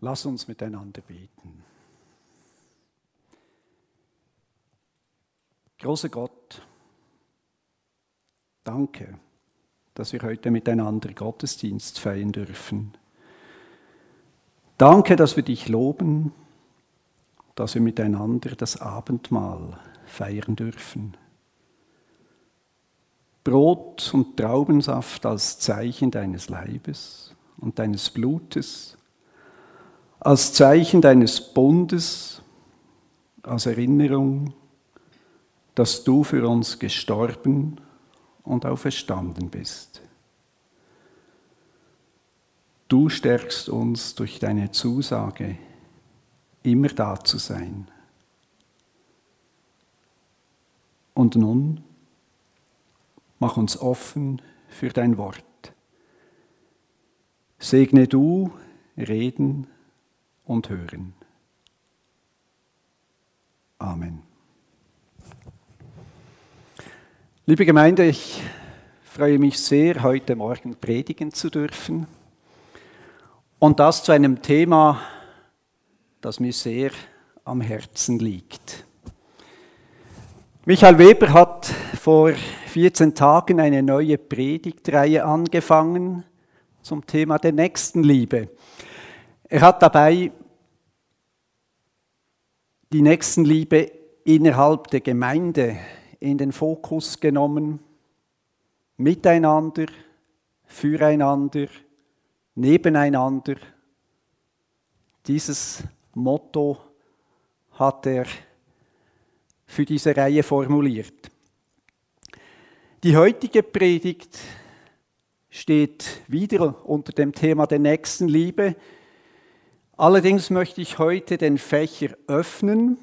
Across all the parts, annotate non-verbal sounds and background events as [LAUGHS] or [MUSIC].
Lass uns miteinander beten. Großer Gott, danke, dass wir heute miteinander Gottesdienst feiern dürfen. Danke, dass wir dich loben, dass wir miteinander das Abendmahl feiern dürfen. Brot und Traubensaft als Zeichen deines Leibes und deines Blutes als Zeichen deines Bundes, als Erinnerung, dass du für uns gestorben und auferstanden bist. Du stärkst uns durch deine Zusage, immer da zu sein. Und nun mach uns offen für dein Wort. Segne du Reden und hören. Amen. Liebe Gemeinde, ich freue mich sehr, heute Morgen predigen zu dürfen. Und das zu einem Thema, das mir sehr am Herzen liegt. Michael Weber hat vor 14 Tagen eine neue Predigtreihe angefangen zum Thema der Nächstenliebe. Er hat dabei die Nächstenliebe innerhalb der Gemeinde in den Fokus genommen, miteinander, füreinander, nebeneinander. Dieses Motto hat er für diese Reihe formuliert. Die heutige Predigt steht wieder unter dem Thema der Nächstenliebe. Allerdings möchte ich heute den Fächer öffnen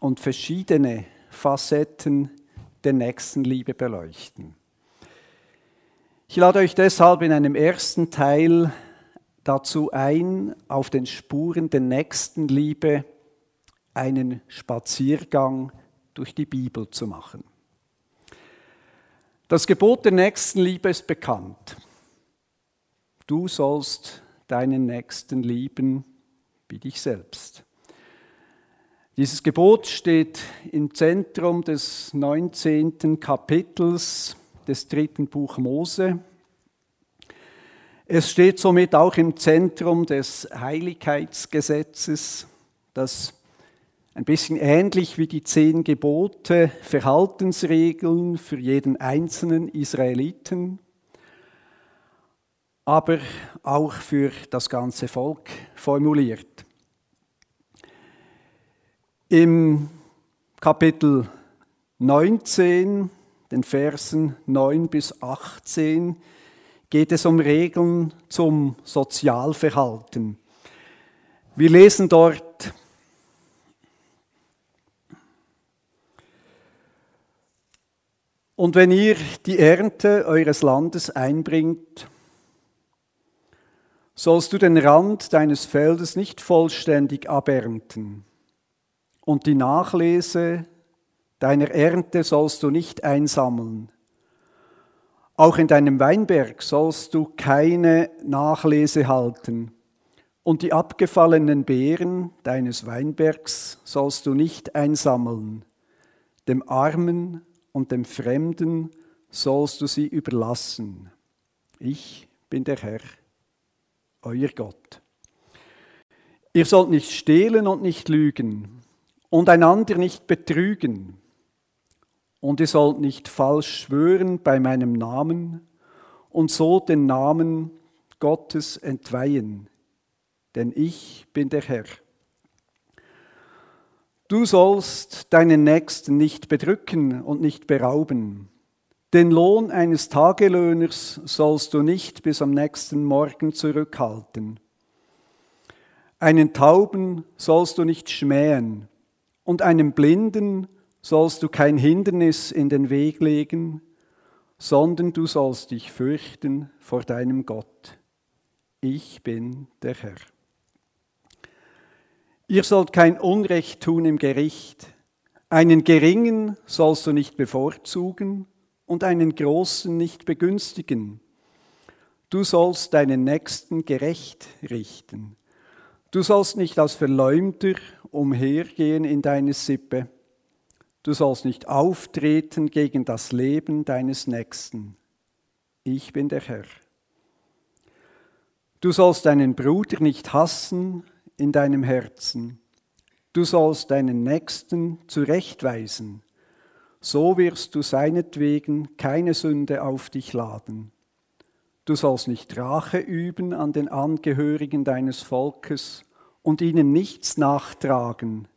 und verschiedene Facetten der Nächstenliebe beleuchten. Ich lade euch deshalb in einem ersten Teil dazu ein, auf den Spuren der Nächstenliebe einen Spaziergang durch die Bibel zu machen. Das Gebot der Nächstenliebe ist bekannt. Du sollst deinen Nächsten lieben wie dich selbst. Dieses Gebot steht im Zentrum des 19. Kapitels des dritten Buch Mose. Es steht somit auch im Zentrum des Heiligkeitsgesetzes, das ein bisschen ähnlich wie die zehn Gebote Verhaltensregeln für jeden einzelnen Israeliten aber auch für das ganze Volk formuliert. Im Kapitel 19, den Versen 9 bis 18, geht es um Regeln zum Sozialverhalten. Wir lesen dort, Und wenn ihr die Ernte eures Landes einbringt, sollst du den Rand deines Feldes nicht vollständig abernten. Und die Nachlese deiner Ernte sollst du nicht einsammeln. Auch in deinem Weinberg sollst du keine Nachlese halten. Und die abgefallenen Beeren deines Weinbergs sollst du nicht einsammeln. Dem Armen und dem Fremden sollst du sie überlassen. Ich bin der Herr euer Gott. Ihr sollt nicht stehlen und nicht lügen und einander nicht betrügen. Und ihr sollt nicht falsch schwören bei meinem Namen und so den Namen Gottes entweihen. Denn ich bin der Herr. Du sollst deinen Nächsten nicht bedrücken und nicht berauben. Den Lohn eines Tagelöhners sollst du nicht bis am nächsten Morgen zurückhalten. Einen Tauben sollst du nicht schmähen und einem Blinden sollst du kein Hindernis in den Weg legen, sondern du sollst dich fürchten vor deinem Gott. Ich bin der Herr. Ihr sollt kein Unrecht tun im Gericht. Einen Geringen sollst du nicht bevorzugen und einen Großen nicht begünstigen. Du sollst deinen Nächsten gerecht richten Du sollst nicht als Verleumder umhergehen in deiner Sippe. Du sollst nicht auftreten gegen das Leben deines Nächsten. Ich bin der Herr. Du sollst deinen Bruder nicht hassen in deinem Herzen. Du sollst deinen Nächsten zurechtweisen. So wirst du seinetwegen keine Sünde auf dich laden. Du sollst nicht Rache üben an den Angehörigen deines Volkes und ihnen nichts nachtragen,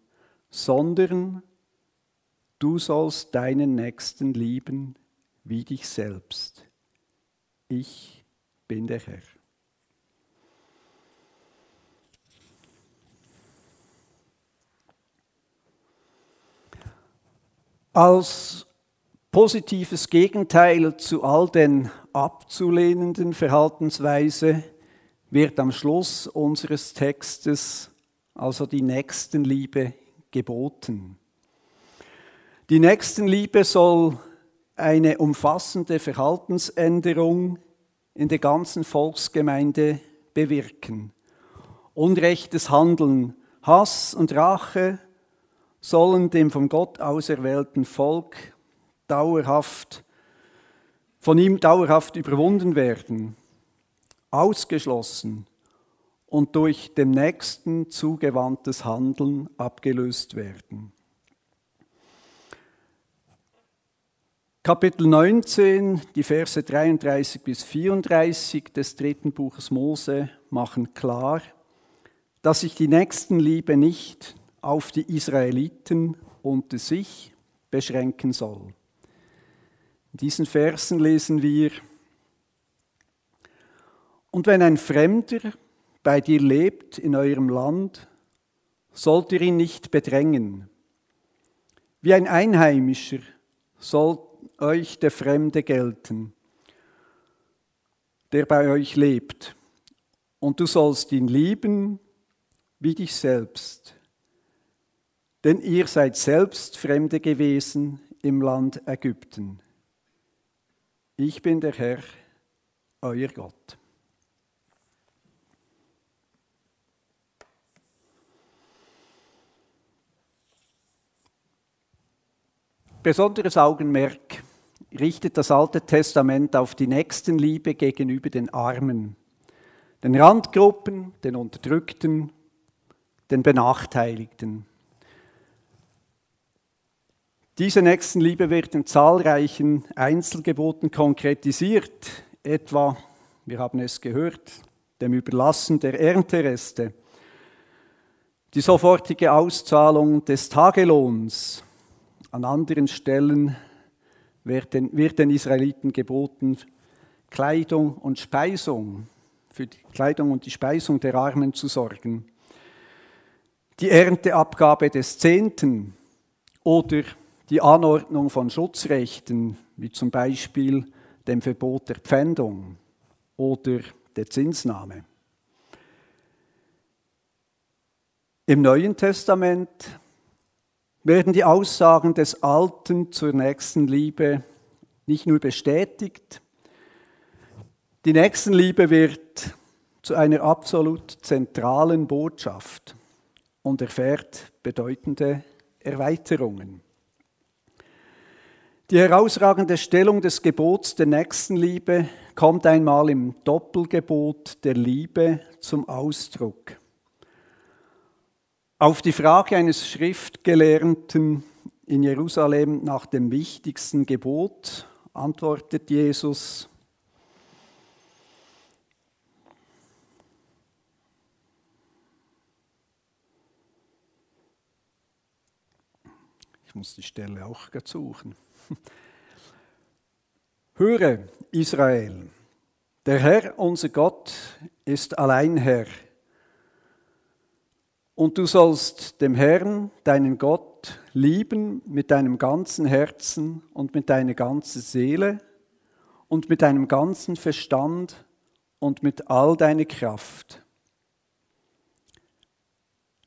sondern du sollst deinen Nächsten lieben wie dich selbst. Ich bin der Herr. Als positives Gegenteil zu all den abzulehnenden Verhaltensweise wird am Schluss unseres Textes also die Nächstenliebe geboten. Die Nächstenliebe soll eine umfassende Verhaltensänderung in der ganzen Volksgemeinde bewirken. Unrechtes Handeln, Hass und Rache sollen dem von Gott auserwählten Volk dauerhaft, von ihm dauerhaft überwunden werden, ausgeschlossen und durch dem Nächsten zugewandtes Handeln abgelöst werden. Kapitel 19, die Verse 33 bis 34 des dritten Buches Mose machen klar, dass sich die Nächstenliebe nicht auf die Israeliten unter sich beschränken soll. In diesen Versen lesen wir, und wenn ein Fremder bei dir lebt in eurem Land, sollt ihr ihn nicht bedrängen. Wie ein Einheimischer soll euch der Fremde gelten, der bei euch lebt. Und du sollst ihn lieben wie dich selbst. Denn ihr seid selbst Fremde gewesen im Land Ägypten. Ich bin der Herr, euer Gott. Besonderes Augenmerk richtet das Alte Testament auf die Nächstenliebe gegenüber den Armen, den Randgruppen, den Unterdrückten, den Benachteiligten. Diese Nächstenliebe wird in zahlreichen Einzelgeboten konkretisiert, etwa, wir haben es gehört, dem Überlassen der Erntereste, die sofortige Auszahlung des Tagelohns, an anderen Stellen wird den, wird den Israeliten geboten, Kleidung und Speisung, für die Kleidung und die Speisung der Armen zu sorgen. Die Ernteabgabe des Zehnten oder die Anordnung von Schutzrechten, wie zum Beispiel dem Verbot der Pfändung oder der Zinsnahme. Im Neuen Testament werden die Aussagen des Alten zur Nächstenliebe nicht nur bestätigt, die Nächstenliebe wird zu einer absolut zentralen Botschaft und erfährt bedeutende Erweiterungen. Die herausragende Stellung des Gebots der Nächstenliebe kommt einmal im Doppelgebot der Liebe zum Ausdruck. Auf die Frage eines Schriftgelehrten in Jerusalem nach dem wichtigsten Gebot antwortet Jesus, Ich muss die Stelle auch suchen. [LAUGHS] Höre, Israel, der Herr, unser Gott, ist allein Herr. Und du sollst dem Herrn, deinen Gott, lieben mit deinem ganzen Herzen und mit deiner ganzen Seele und mit deinem ganzen Verstand und mit all deiner Kraft.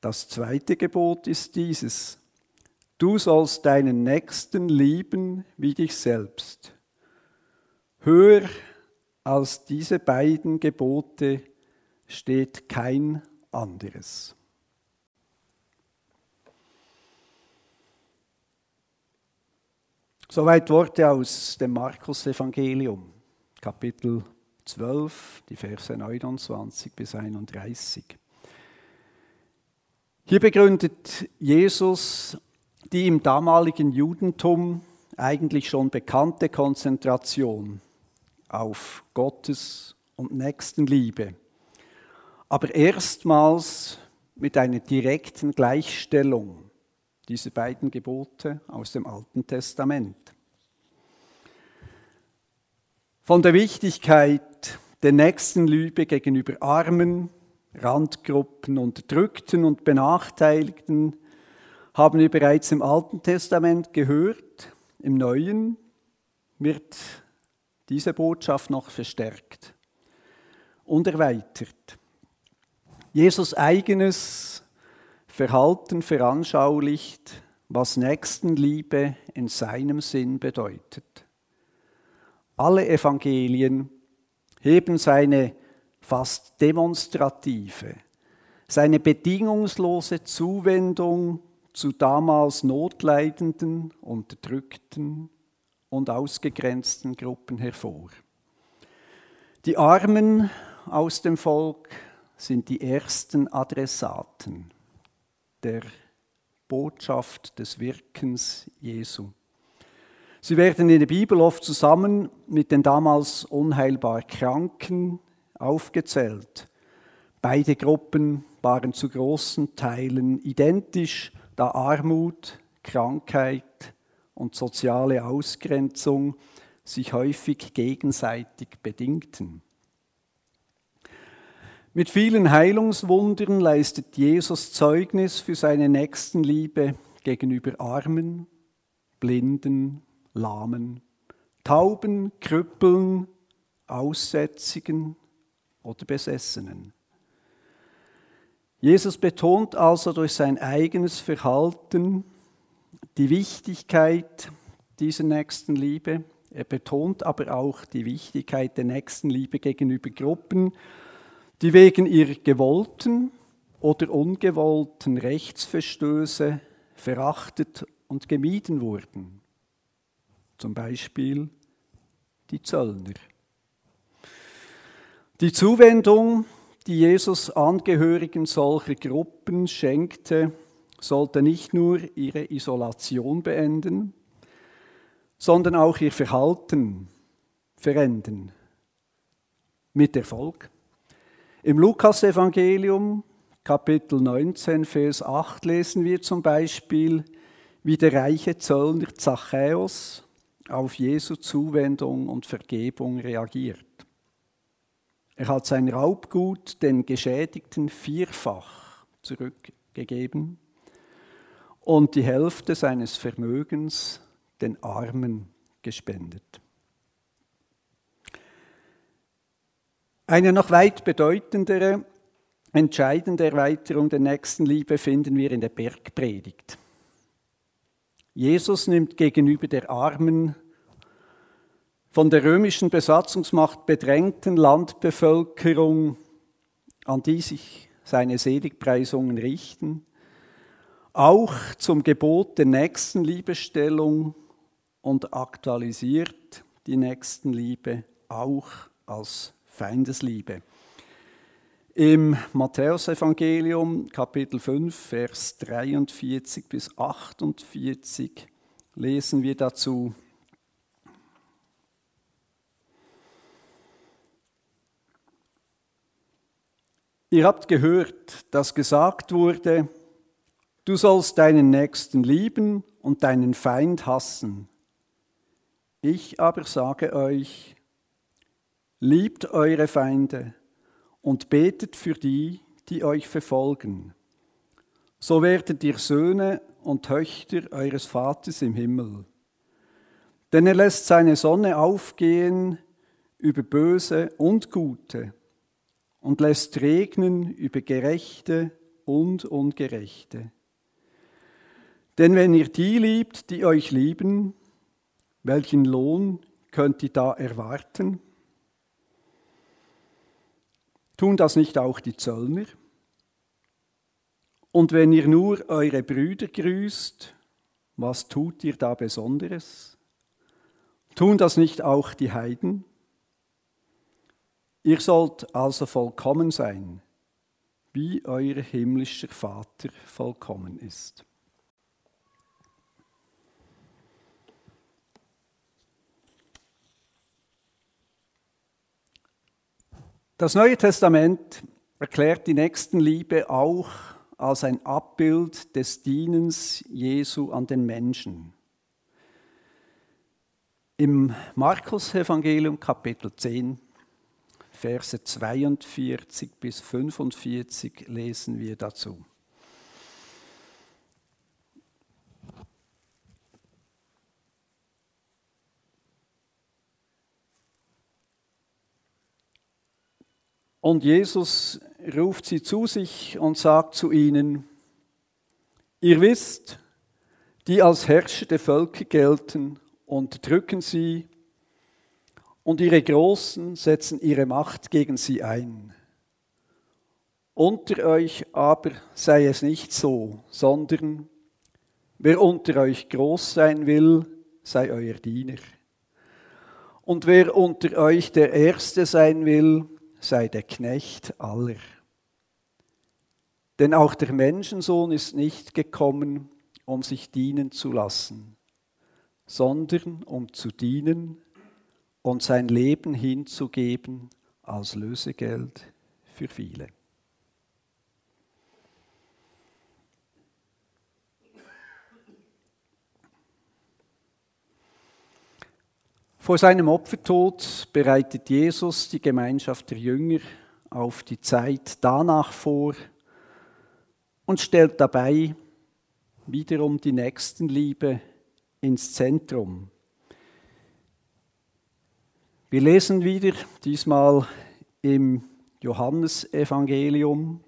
Das zweite Gebot ist dieses. Du sollst deinen Nächsten lieben wie dich selbst. Höher als diese beiden Gebote steht kein anderes. Soweit Worte aus dem Markus-Evangelium, Kapitel 12, die Verse 29 bis 31. Hier begründet Jesus die im damaligen Judentum eigentlich schon bekannte Konzentration auf Gottes und Nächstenliebe, aber erstmals mit einer direkten Gleichstellung dieser beiden Gebote aus dem Alten Testament. Von der Wichtigkeit der Nächstenliebe gegenüber Armen, Randgruppen, Unterdrückten und Benachteiligten haben wir bereits im Alten Testament gehört. Im Neuen wird diese Botschaft noch verstärkt und erweitert. Jesus eigenes Verhalten veranschaulicht, was Nächstenliebe in seinem Sinn bedeutet. Alle Evangelien heben seine fast demonstrative, seine bedingungslose Zuwendung zu damals notleidenden, unterdrückten und ausgegrenzten Gruppen hervor. Die Armen aus dem Volk sind die ersten Adressaten der Botschaft des Wirkens Jesu. Sie werden in der Bibel oft zusammen mit den damals unheilbar Kranken aufgezählt. Beide Gruppen waren zu großen Teilen identisch, da Armut, Krankheit und soziale Ausgrenzung sich häufig gegenseitig bedingten. Mit vielen Heilungswundern leistet Jesus Zeugnis für seine Nächstenliebe gegenüber Armen, Blinden, Lahmen, Tauben, Krüppeln, Aussätzigen oder Besessenen. Jesus betont also durch sein eigenes Verhalten die Wichtigkeit dieser Nächstenliebe. Er betont aber auch die Wichtigkeit der Nächstenliebe gegenüber Gruppen, die wegen ihrer gewollten oder ungewollten Rechtsverstöße verachtet und gemieden wurden zum Beispiel die Zöllner. Die Zuwendung, die Jesus Angehörigen solcher Gruppen schenkte, sollte nicht nur ihre Isolation beenden, sondern auch ihr Verhalten verändern. Mit Erfolg. Im Lukasevangelium Kapitel 19, Vers 8 lesen wir zum Beispiel, wie der reiche Zöllner Zachäus auf Jesu Zuwendung und Vergebung reagiert. Er hat sein Raubgut den Geschädigten vierfach zurückgegeben und die Hälfte seines Vermögens den Armen gespendet. Eine noch weit bedeutendere, entscheidende Erweiterung der Nächstenliebe finden wir in der Bergpredigt. Jesus nimmt gegenüber der armen, von der römischen Besatzungsmacht bedrängten Landbevölkerung, an die sich seine Seligpreisungen richten, auch zum Gebot der Nächstenliebestellung und aktualisiert die Nächstenliebe auch als Feindesliebe. Im Matthäusevangelium Kapitel 5, Vers 43 bis 48 lesen wir dazu. Ihr habt gehört, dass gesagt wurde, du sollst deinen Nächsten lieben und deinen Feind hassen. Ich aber sage euch, liebt eure Feinde und betet für die, die euch verfolgen. So werdet ihr Söhne und Töchter eures Vaters im Himmel. Denn er lässt seine Sonne aufgehen über Böse und Gute und lässt regnen über Gerechte und Ungerechte. Denn wenn ihr die liebt, die euch lieben, welchen Lohn könnt ihr da erwarten? Tun das nicht auch die Zöllner? Und wenn ihr nur eure Brüder grüßt, was tut ihr da Besonderes? Tun das nicht auch die Heiden? Ihr sollt also vollkommen sein, wie euer himmlischer Vater vollkommen ist. Das Neue Testament erklärt die Nächstenliebe auch als ein Abbild des Dienens Jesu an den Menschen. Im Markus-Evangelium Kapitel 10, Verse 42 bis 45 lesen wir dazu. Und Jesus ruft sie zu sich und sagt zu ihnen, ihr wisst, die als Herrscher der Völker gelten, unterdrücken sie und ihre Großen setzen ihre Macht gegen sie ein. Unter euch aber sei es nicht so, sondern wer unter euch groß sein will, sei euer Diener. Und wer unter euch der Erste sein will, sei der Knecht aller. Denn auch der Menschensohn ist nicht gekommen, um sich dienen zu lassen, sondern um zu dienen und sein Leben hinzugeben als Lösegeld für viele. Vor seinem Opfertod bereitet Jesus die Gemeinschaft der Jünger auf die Zeit danach vor und stellt dabei wiederum die Nächstenliebe ins Zentrum. Wir lesen wieder, diesmal im Johannesevangelium,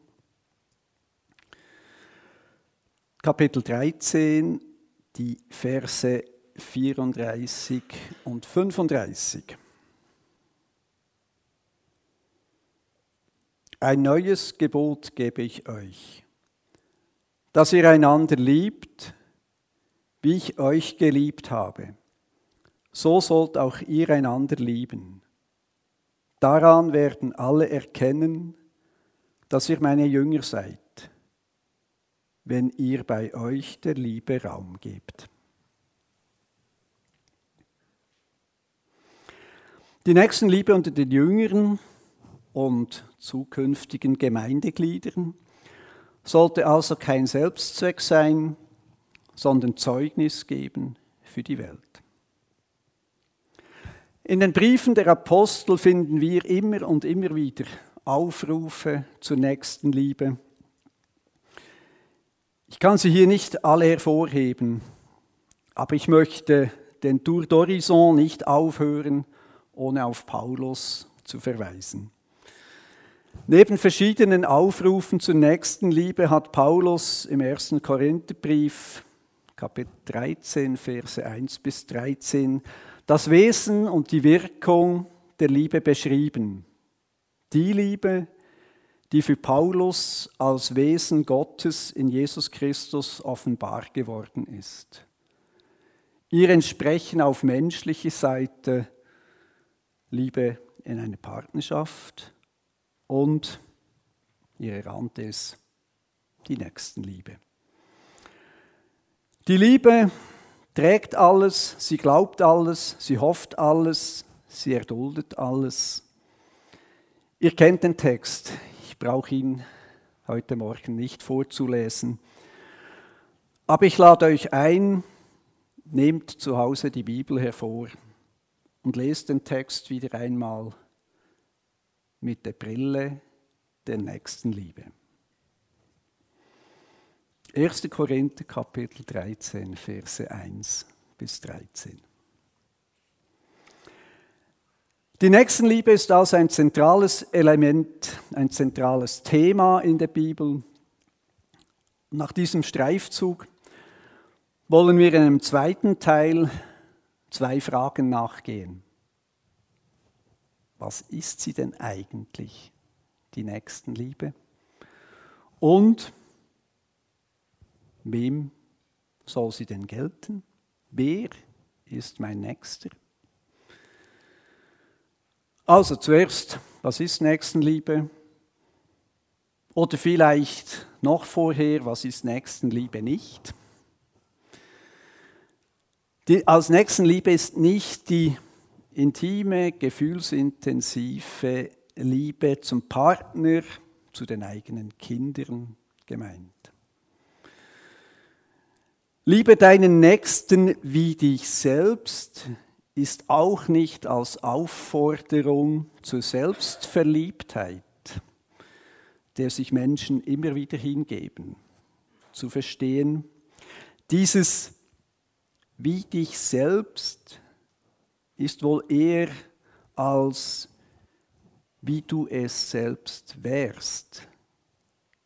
Kapitel 13, die Verse 34 und 35. Ein neues Gebot gebe ich euch, dass ihr einander liebt, wie ich euch geliebt habe. So sollt auch ihr einander lieben. Daran werden alle erkennen, dass ihr meine Jünger seid, wenn ihr bei euch der Liebe Raum gebt. Die Nächstenliebe unter den Jüngeren und zukünftigen Gemeindegliedern sollte also kein Selbstzweck sein, sondern Zeugnis geben für die Welt. In den Briefen der Apostel finden wir immer und immer wieder Aufrufe zur Nächstenliebe. Ich kann sie hier nicht alle hervorheben, aber ich möchte den Tour d'Horizon nicht aufhören, ohne auf Paulus zu verweisen. Neben verschiedenen Aufrufen zur Nächstenliebe hat Paulus im ersten Korintherbrief, Kapitel 13, Verse 1 bis 13, das Wesen und die Wirkung der Liebe beschrieben. Die Liebe, die für Paulus als Wesen Gottes in Jesus Christus offenbar geworden ist. Ihr Entsprechen auf menschlicher Seite Liebe in eine Partnerschaft und ihre Rand ist die Nächstenliebe. Die Liebe trägt alles, sie glaubt alles, sie hofft alles, sie erduldet alles. Ihr kennt den Text, ich brauche ihn heute Morgen nicht vorzulesen. Aber ich lade euch ein, nehmt zu Hause die Bibel hervor und lest den Text wieder einmal mit der Brille der nächsten Liebe. 1. Korinther Kapitel 13, Verse 1 bis 13. Die Nächstenliebe ist also ein zentrales Element, ein zentrales Thema in der Bibel. Nach diesem Streifzug wollen wir in einem zweiten Teil zwei Fragen nachgehen. Was ist sie denn eigentlich, die Nächstenliebe? Und wem soll sie denn gelten? Wer ist mein Nächster? Also zuerst, was ist Nächstenliebe? Oder vielleicht noch vorher, was ist Nächstenliebe nicht? Die, als Nächstenliebe ist nicht die intime, gefühlsintensive Liebe zum Partner, zu den eigenen Kindern gemeint. Liebe deinen Nächsten wie dich selbst ist auch nicht als Aufforderung zur Selbstverliebtheit, der sich Menschen immer wieder hingeben, zu verstehen, dieses wie dich selbst ist wohl eher als wie du es selbst wärst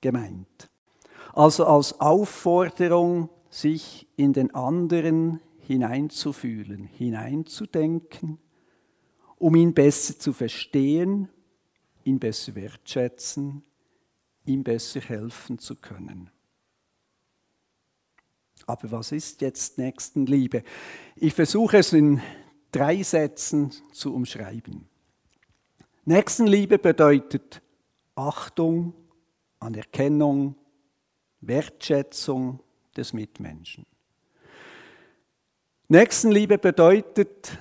gemeint. Also als Aufforderung, sich in den anderen hineinzufühlen, hineinzudenken, um ihn besser zu verstehen, ihn besser wertschätzen, ihm besser helfen zu können. Aber was ist jetzt Nächstenliebe? Ich versuche es in drei Sätzen zu umschreiben. Nächstenliebe bedeutet Achtung, Anerkennung, Wertschätzung des Mitmenschen. Nächstenliebe bedeutet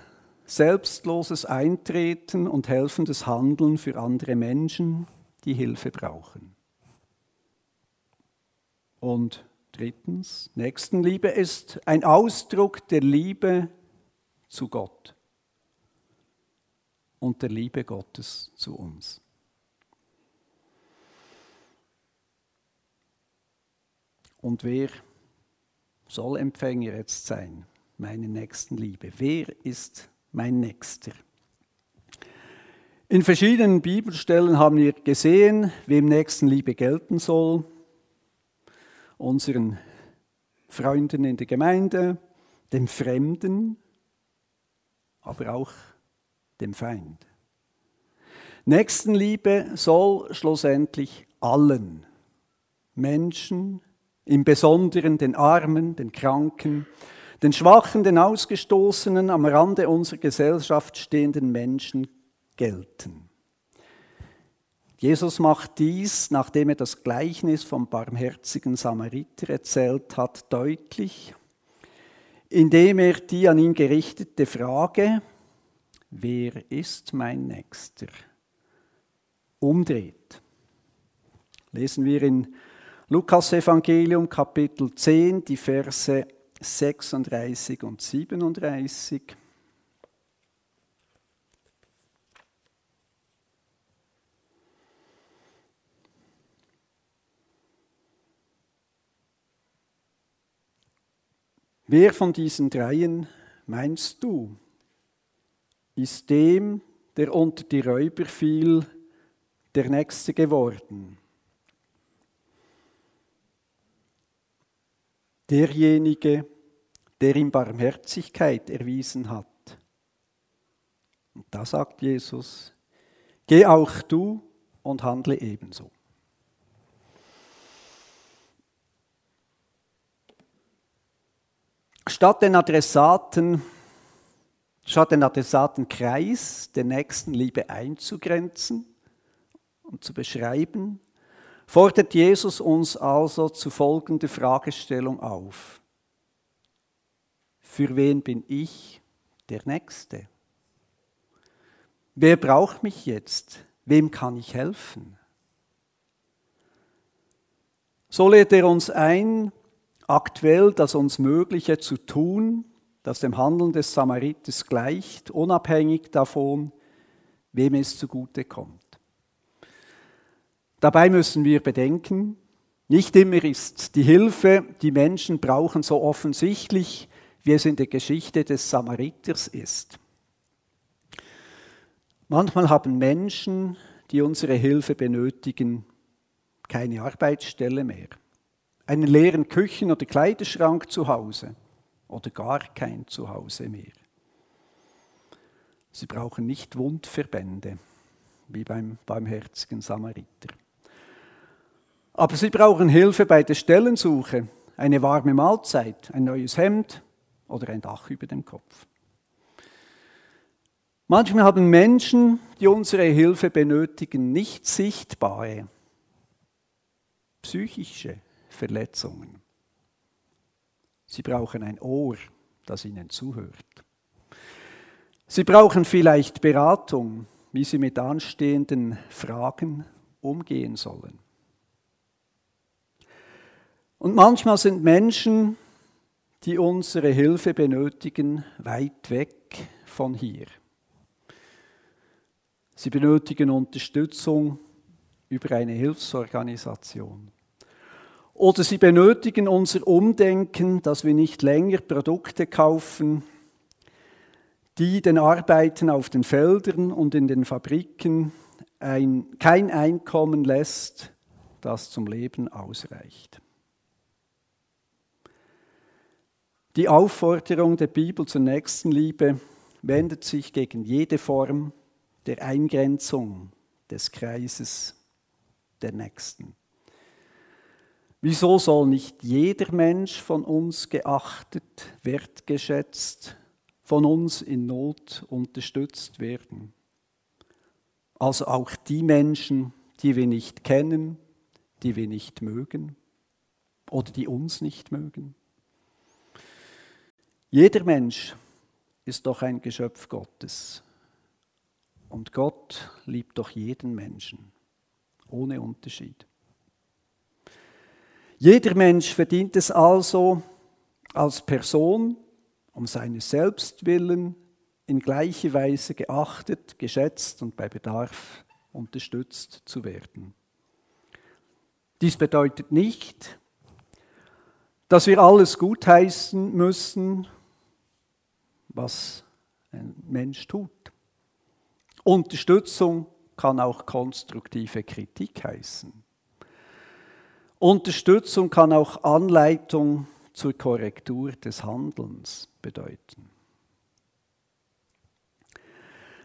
selbstloses Eintreten und helfendes Handeln für andere Menschen, die Hilfe brauchen. Und drittens, Nächstenliebe ist ein Ausdruck der Liebe zu Gott und der Liebe Gottes zu uns. Und wer soll Empfänger jetzt sein, meine Nächstenliebe? Wer ist mein Nächster? In verschiedenen Bibelstellen haben wir gesehen, wem Nächstenliebe gelten soll. Unseren Freunden in der Gemeinde, dem Fremden, aber auch dem Feind. Nächstenliebe soll schlussendlich allen Menschen, im Besonderen den Armen, den Kranken, den Schwachen, den Ausgestoßenen, am Rande unserer Gesellschaft stehenden Menschen gelten. Jesus macht dies, nachdem er das Gleichnis vom barmherzigen Samariter erzählt hat, deutlich, indem er die an ihn gerichtete Frage, wer ist mein Nächster, umdreht. Lesen wir in Lukas Evangelium Kapitel 10, die Verse 36 und 37. Wer von diesen dreien meinst du, ist dem, der unter die Räuber fiel, der Nächste geworden? Derjenige, der ihm Barmherzigkeit erwiesen hat. Und da sagt Jesus, geh auch du und handle ebenso. Statt den Adressaten, statt den Adressatenkreis der Nächstenliebe einzugrenzen und zu beschreiben, fordert Jesus uns also zu folgender Fragestellung auf. Für wen bin ich der Nächste? Wer braucht mich jetzt? Wem kann ich helfen? So lädt er uns ein, aktuell das uns Mögliche zu tun, das dem Handeln des Samariters gleicht, unabhängig davon, wem es zugute kommt. Dabei müssen wir bedenken, nicht immer ist die Hilfe, die Menschen brauchen, so offensichtlich, wie es in der Geschichte des Samariters ist. Manchmal haben Menschen, die unsere Hilfe benötigen, keine Arbeitsstelle mehr, einen leeren Küchen- oder Kleiderschrank zu Hause oder gar kein Zuhause mehr. Sie brauchen nicht Wundverbände wie beim barmherzigen Samariter. Aber sie brauchen Hilfe bei der Stellensuche, eine warme Mahlzeit, ein neues Hemd oder ein Dach über dem Kopf. Manchmal haben Menschen, die unsere Hilfe benötigen, nicht sichtbare psychische Verletzungen. Sie brauchen ein Ohr, das ihnen zuhört. Sie brauchen vielleicht Beratung, wie sie mit anstehenden Fragen umgehen sollen. Und manchmal sind Menschen, die unsere Hilfe benötigen, weit weg von hier. Sie benötigen Unterstützung über eine Hilfsorganisation. Oder sie benötigen unser Umdenken, dass wir nicht länger Produkte kaufen, die den Arbeiten auf den Feldern und in den Fabriken ein, kein Einkommen lässt, das zum Leben ausreicht. Die Aufforderung der Bibel zur Nächstenliebe wendet sich gegen jede Form der Eingrenzung des Kreises der Nächsten. Wieso soll nicht jeder Mensch von uns geachtet, wertgeschätzt, von uns in Not unterstützt werden? Also auch die Menschen, die wir nicht kennen, die wir nicht mögen oder die uns nicht mögen. Jeder Mensch ist doch ein Geschöpf Gottes. Und Gott liebt doch jeden Menschen, ohne Unterschied. Jeder Mensch verdient es also als Person um seines Selbst willen in gleicher Weise geachtet, geschätzt und bei Bedarf unterstützt zu werden. Dies bedeutet nicht, dass wir alles gutheißen müssen, was ein Mensch tut. Unterstützung kann auch konstruktive Kritik heißen. Unterstützung kann auch Anleitung zur Korrektur des Handelns bedeuten.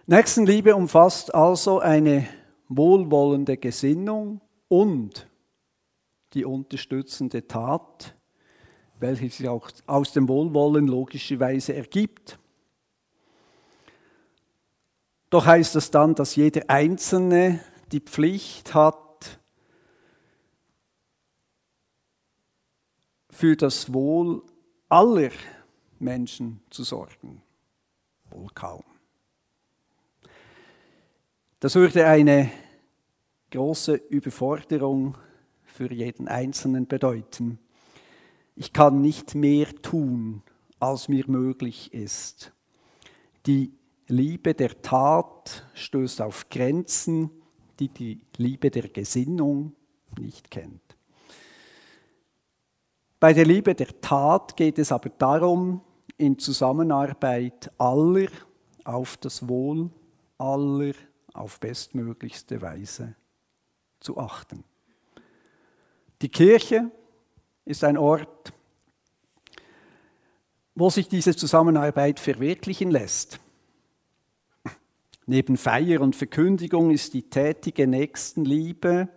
Nächstenliebe umfasst also eine wohlwollende Gesinnung und die unterstützende Tat, welche sich auch aus dem Wohlwollen logischerweise ergibt. Doch heißt das dann, dass jeder Einzelne die Pflicht hat, für das Wohl aller Menschen zu sorgen? Wohl kaum. Das würde eine große Überforderung für jeden Einzelnen bedeuten. Ich kann nicht mehr tun, als mir möglich ist. Die Liebe der Tat stößt auf Grenzen, die die Liebe der Gesinnung nicht kennt. Bei der Liebe der Tat geht es aber darum, in Zusammenarbeit aller auf das Wohl aller auf bestmöglichste Weise zu achten. Die Kirche ist ein Ort, wo sich diese Zusammenarbeit verwirklichen lässt. Neben Feier und Verkündigung ist die tätige Nächstenliebe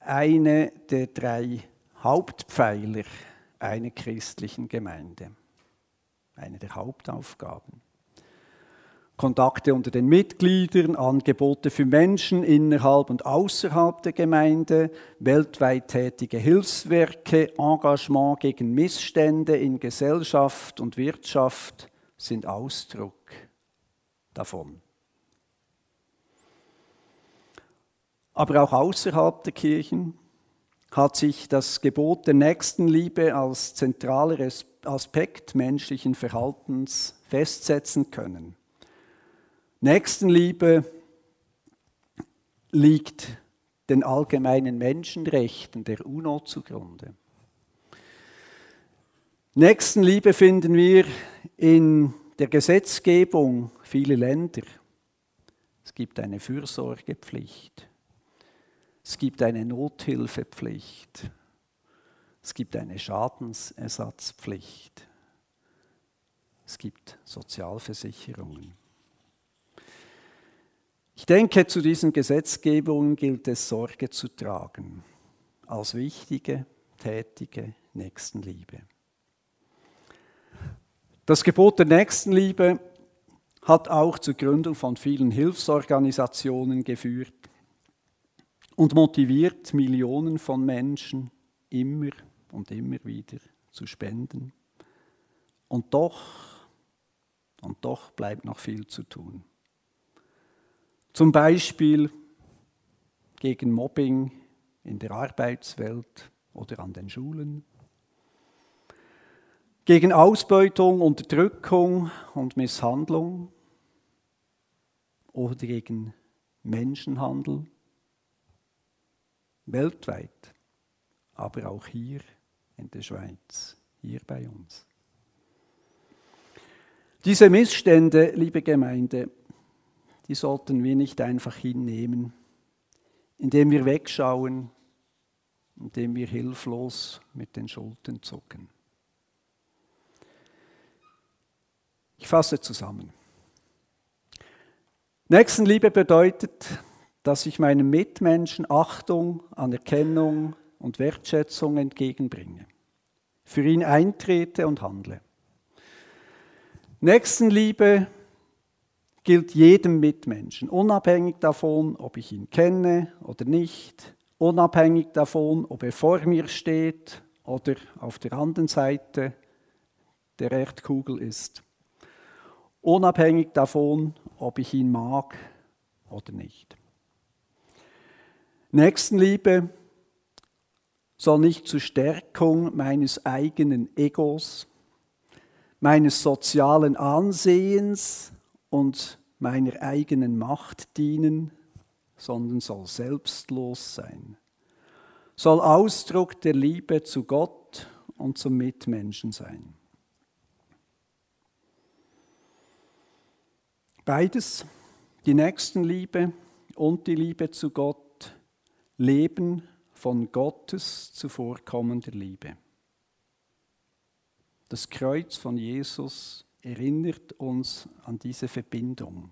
eine der drei Hauptpfeiler einer christlichen Gemeinde. Eine der Hauptaufgaben. Kontakte unter den Mitgliedern, Angebote für Menschen innerhalb und außerhalb der Gemeinde, weltweit tätige Hilfswerke, Engagement gegen Missstände in Gesellschaft und Wirtschaft sind Ausdruck davon. Aber auch außerhalb der Kirchen hat sich das Gebot der Nächstenliebe als zentraler Aspekt menschlichen Verhaltens festsetzen können. Nächstenliebe liegt den allgemeinen Menschenrechten der UNO zugrunde. Nächstenliebe finden wir in der Gesetzgebung vieler Länder. Es gibt eine Fürsorgepflicht. Es gibt eine Nothilfepflicht. Es gibt eine Schadensersatzpflicht. Es gibt Sozialversicherungen. Ich denke, zu diesen Gesetzgebungen gilt es Sorge zu tragen, als wichtige, tätige Nächstenliebe. Das Gebot der Nächstenliebe hat auch zur Gründung von vielen Hilfsorganisationen geführt und motiviert Millionen von Menschen immer und immer wieder zu spenden. Und doch, und doch bleibt noch viel zu tun. Zum Beispiel gegen Mobbing in der Arbeitswelt oder an den Schulen, gegen Ausbeutung, Unterdrückung und Misshandlung oder gegen Menschenhandel weltweit, aber auch hier in der Schweiz, hier bei uns. Diese Missstände, liebe Gemeinde, die sollten wir nicht einfach hinnehmen, indem wir wegschauen, indem wir hilflos mit den Schultern zucken. Ich fasse zusammen. Nächstenliebe bedeutet, dass ich meinem Mitmenschen Achtung, Anerkennung und Wertschätzung entgegenbringe, für ihn eintrete und handle. Nächstenliebe gilt jedem Mitmenschen, unabhängig davon, ob ich ihn kenne oder nicht, unabhängig davon, ob er vor mir steht oder auf der anderen Seite der Erdkugel ist unabhängig davon, ob ich ihn mag oder nicht. Nächstenliebe soll nicht zur Stärkung meines eigenen Egos, meines sozialen Ansehens und meiner eigenen Macht dienen, sondern soll selbstlos sein, soll Ausdruck der Liebe zu Gott und zum Mitmenschen sein. Beides, die Nächstenliebe und die Liebe zu Gott, leben von Gottes zuvorkommender Liebe. Das Kreuz von Jesus erinnert uns an diese Verbindung.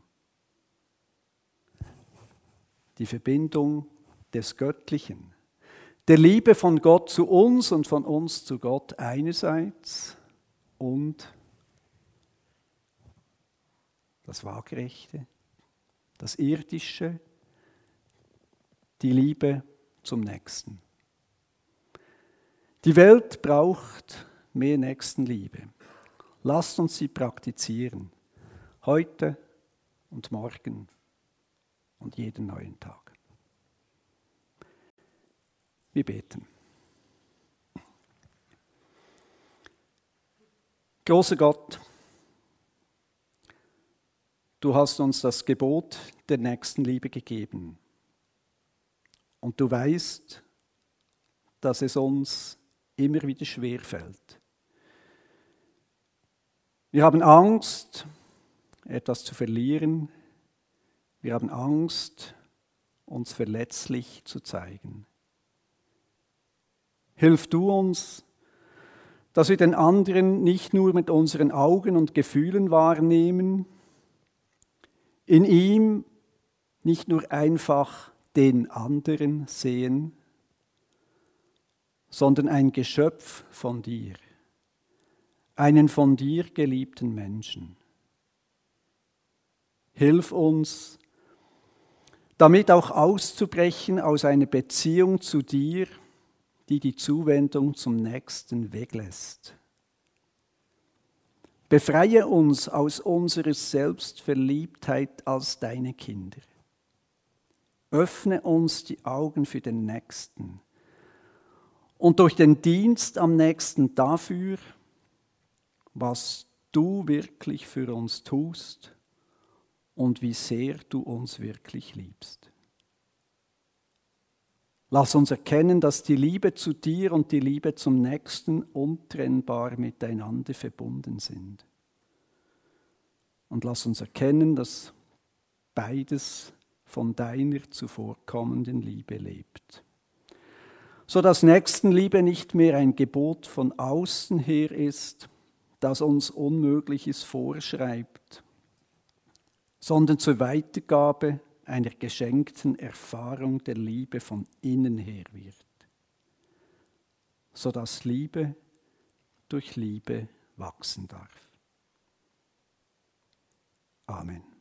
Die Verbindung des Göttlichen, der Liebe von Gott zu uns und von uns zu Gott einerseits und das Waagerechte, das Irdische, die Liebe zum Nächsten. Die Welt braucht mehr Nächstenliebe. Lasst uns sie praktizieren, heute und morgen und jeden neuen Tag. Wir beten. Großer Gott, Du hast uns das Gebot der Nächstenliebe gegeben. Und du weißt, dass es uns immer wieder schwer fällt. Wir haben Angst, etwas zu verlieren. Wir haben Angst, uns verletzlich zu zeigen. Hilf du uns, dass wir den anderen nicht nur mit unseren Augen und Gefühlen wahrnehmen, in ihm nicht nur einfach den anderen sehen, sondern ein Geschöpf von dir, einen von dir geliebten Menschen. Hilf uns, damit auch auszubrechen aus einer Beziehung zu dir, die die Zuwendung zum Nächsten weglässt. Befreie uns aus unserer Selbstverliebtheit als deine Kinder. Öffne uns die Augen für den Nächsten und durch den Dienst am Nächsten dafür, was du wirklich für uns tust und wie sehr du uns wirklich liebst. Lass uns erkennen, dass die Liebe zu dir und die Liebe zum Nächsten untrennbar miteinander verbunden sind. Und lass uns erkennen, dass beides von deiner zuvorkommenden Liebe lebt. So dass Nächstenliebe nicht mehr ein Gebot von außen her ist, das uns Unmögliches vorschreibt, sondern zur Weitergabe einer geschenkten Erfahrung der Liebe von innen her wird, sodass Liebe durch Liebe wachsen darf. Amen.